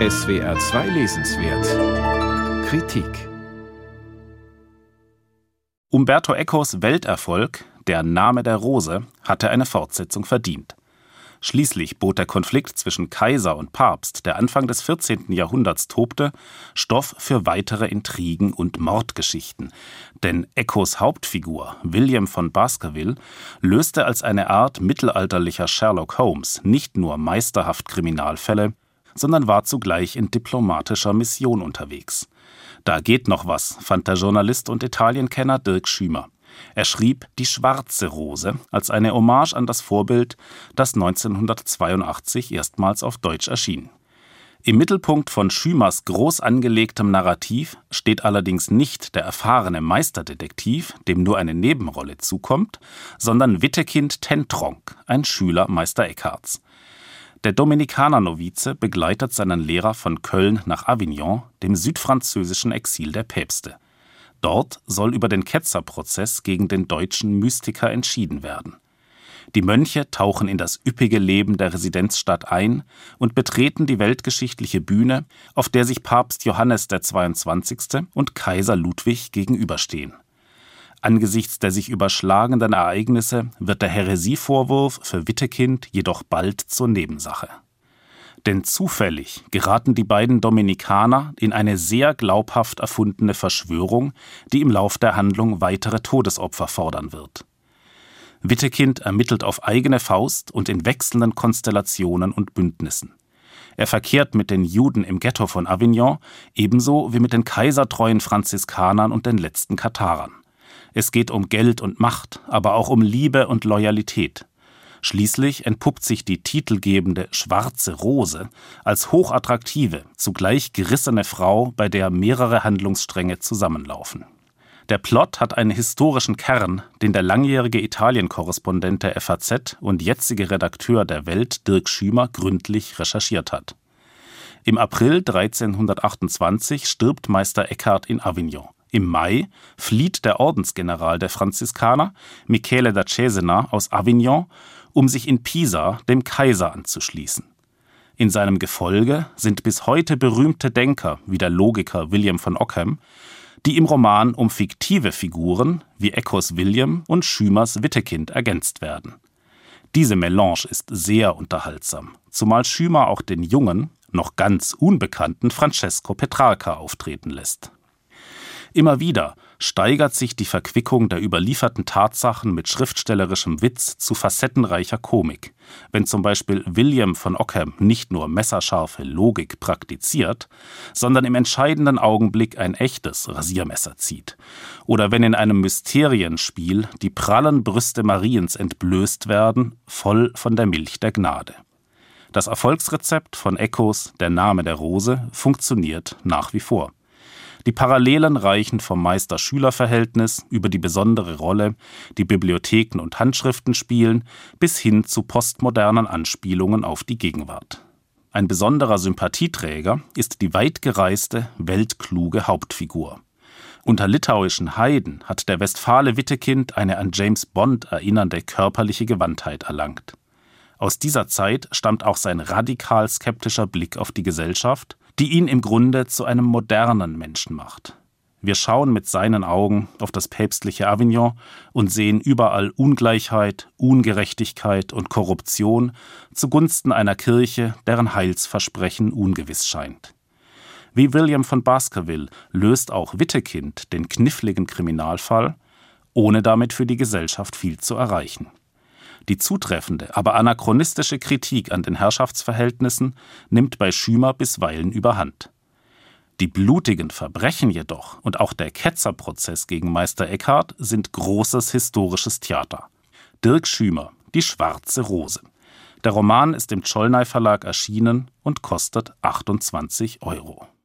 SWR 2 Lesenswert Kritik Umberto Ecos Welterfolg Der Name der Rose hatte eine Fortsetzung verdient. Schließlich bot der Konflikt zwischen Kaiser und Papst, der Anfang des 14. Jahrhunderts tobte, Stoff für weitere Intrigen und Mordgeschichten. Denn Ecos Hauptfigur, William von Baskerville, löste als eine Art mittelalterlicher Sherlock Holmes nicht nur meisterhaft Kriminalfälle, sondern war zugleich in diplomatischer Mission unterwegs. Da geht noch was, fand der Journalist und Italienkenner Dirk Schümer. Er schrieb Die schwarze Rose als eine Hommage an das Vorbild, das 1982 erstmals auf Deutsch erschien. Im Mittelpunkt von Schümers groß angelegtem Narrativ steht allerdings nicht der erfahrene Meisterdetektiv, dem nur eine Nebenrolle zukommt, sondern Wittekind Tentronk, ein Schüler Meister Eckharts. Der Dominikanernovize begleitet seinen Lehrer von Köln nach Avignon, dem südfranzösischen Exil der Päpste. Dort soll über den Ketzerprozess gegen den deutschen Mystiker entschieden werden. Die Mönche tauchen in das üppige Leben der Residenzstadt ein und betreten die weltgeschichtliche Bühne, auf der sich Papst Johannes der 22. und Kaiser Ludwig gegenüberstehen. Angesichts der sich überschlagenden Ereignisse wird der Häresievorwurf für Wittekind jedoch bald zur Nebensache. Denn zufällig geraten die beiden Dominikaner in eine sehr glaubhaft erfundene Verschwörung, die im Lauf der Handlung weitere Todesopfer fordern wird. Wittekind ermittelt auf eigene Faust und in wechselnden Konstellationen und Bündnissen. Er verkehrt mit den Juden im Ghetto von Avignon ebenso wie mit den kaisertreuen Franziskanern und den letzten Katharern. Es geht um Geld und Macht, aber auch um Liebe und Loyalität. Schließlich entpuppt sich die titelgebende Schwarze Rose als hochattraktive, zugleich gerissene Frau, bei der mehrere Handlungsstränge zusammenlaufen. Der Plot hat einen historischen Kern, den der langjährige Italien-Korrespondent der FAZ und jetzige Redakteur der Welt Dirk Schümer gründlich recherchiert hat. Im April 1328 stirbt Meister Eckhart in Avignon. Im Mai flieht der Ordensgeneral der Franziskaner, Michele da Cesena, aus Avignon, um sich in Pisa dem Kaiser anzuschließen. In seinem Gefolge sind bis heute berühmte Denker wie der Logiker William von Ockham, die im Roman um fiktive Figuren wie Ecos William und Schümers Wittekind ergänzt werden. Diese Melange ist sehr unterhaltsam, zumal Schümer auch den jungen, noch ganz unbekannten Francesco Petrarca auftreten lässt. Immer wieder steigert sich die Verquickung der überlieferten Tatsachen mit schriftstellerischem Witz zu facettenreicher Komik. Wenn zum Beispiel William von Ockham nicht nur messerscharfe Logik praktiziert, sondern im entscheidenden Augenblick ein echtes Rasiermesser zieht. Oder wenn in einem Mysterienspiel die prallen Brüste Mariens entblößt werden, voll von der Milch der Gnade. Das Erfolgsrezept von Echos Der Name der Rose funktioniert nach wie vor. Die Parallelen reichen vom Meister-Schüler-Verhältnis über die besondere Rolle, die Bibliotheken und Handschriften spielen, bis hin zu postmodernen Anspielungen auf die Gegenwart. Ein besonderer Sympathieträger ist die weitgereiste, weltkluge Hauptfigur. Unter litauischen Heiden hat der Westfale Wittekind eine an James Bond erinnernde körperliche Gewandtheit erlangt. Aus dieser Zeit stammt auch sein radikal skeptischer Blick auf die Gesellschaft die ihn im Grunde zu einem modernen Menschen macht. Wir schauen mit seinen Augen auf das päpstliche Avignon und sehen überall Ungleichheit, Ungerechtigkeit und Korruption zugunsten einer Kirche, deren Heilsversprechen ungewiss scheint. Wie William von Baskerville löst auch Wittekind den kniffligen Kriminalfall, ohne damit für die Gesellschaft viel zu erreichen. Die zutreffende, aber anachronistische Kritik an den Herrschaftsverhältnissen nimmt bei Schümer bisweilen überhand. Die blutigen Verbrechen jedoch und auch der Ketzerprozess gegen Meister Eckhart sind großes historisches Theater. Dirk Schümer, Die schwarze Rose. Der Roman ist im Czollnay Verlag erschienen und kostet 28 Euro.